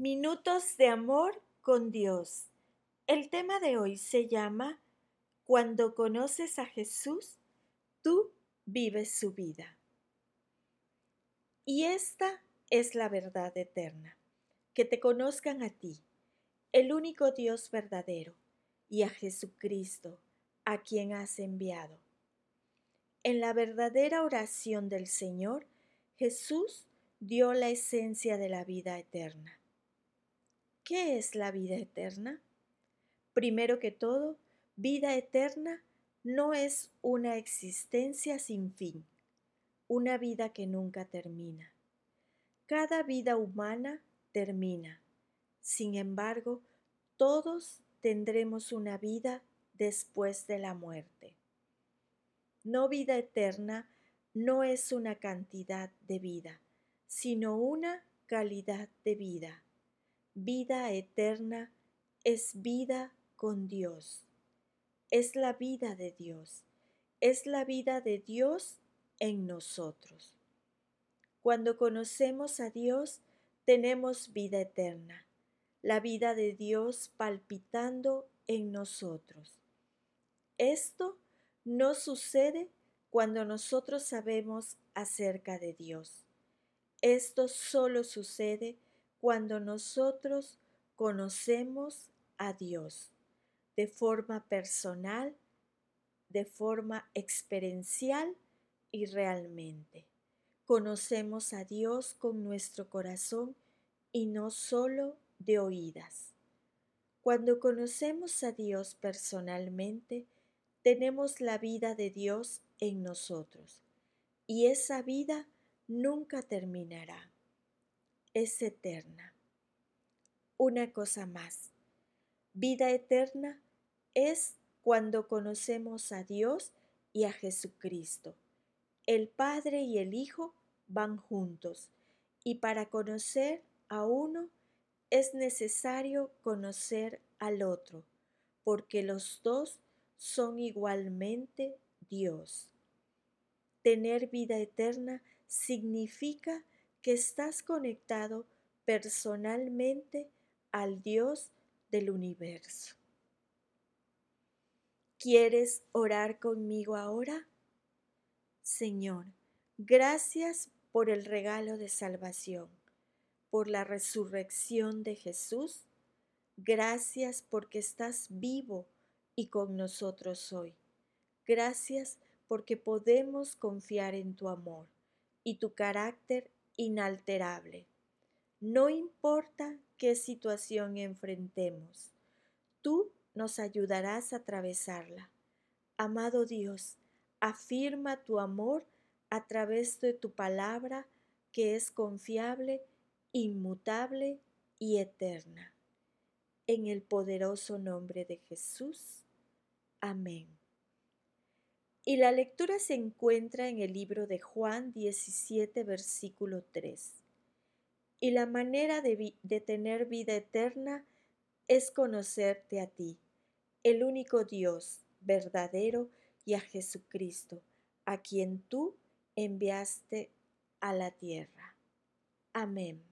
Minutos de amor con Dios. El tema de hoy se llama Cuando conoces a Jesús, tú vives su vida. Y esta es la verdad eterna, que te conozcan a ti, el único Dios verdadero, y a Jesucristo, a quien has enviado. En la verdadera oración del Señor, Jesús dio la esencia de la vida eterna ¿Qué es la vida eterna? Primero que todo, vida eterna no es una existencia sin fin, una vida que nunca termina. Cada vida humana termina. Sin embargo, todos tendremos una vida después de la muerte. No vida eterna no es una cantidad de vida, sino una calidad de vida Vida eterna es vida con Dios. Es la vida de Dios. Es la vida de Dios en nosotros. Cuando conocemos a Dios, tenemos vida eterna, la vida de Dios palpitando en nosotros. Esto no sucede cuando nosotros sabemos acerca de Dios. Esto solo sucede cuando nosotros conocemos a Dios de forma personal, de forma experiencial y realmente. Conocemos a Dios con nuestro corazón y no solo de oídas. Cuando conocemos a Dios personalmente, tenemos la vida de Dios en nosotros y esa vida nunca terminará es eterna. Una cosa más, vida eterna es cuando conocemos a Dios y a Jesucristo. El Padre y el Hijo van juntos y para conocer a uno es necesario conocer al otro, porque los dos son igualmente Dios. Tener vida eterna significa que estás conectado personalmente al Dios del universo. ¿Quieres orar conmigo ahora? Señor, gracias por el regalo de salvación, por la resurrección de Jesús. Gracias porque estás vivo y con nosotros hoy. Gracias porque podemos confiar en tu amor y tu carácter inalterable. No importa qué situación enfrentemos, tú nos ayudarás a atravesarla. Amado Dios, afirma tu amor a través de tu palabra que es confiable, inmutable y eterna. En el poderoso nombre de Jesús. Amén. Y la lectura se encuentra en el libro de Juan 17, versículo 3. Y la manera de, de, tener vida eterna es conocerte a ti, el único Dios verdadero, y a Jesucristo, a quien tú enviaste a la tierra. Amén.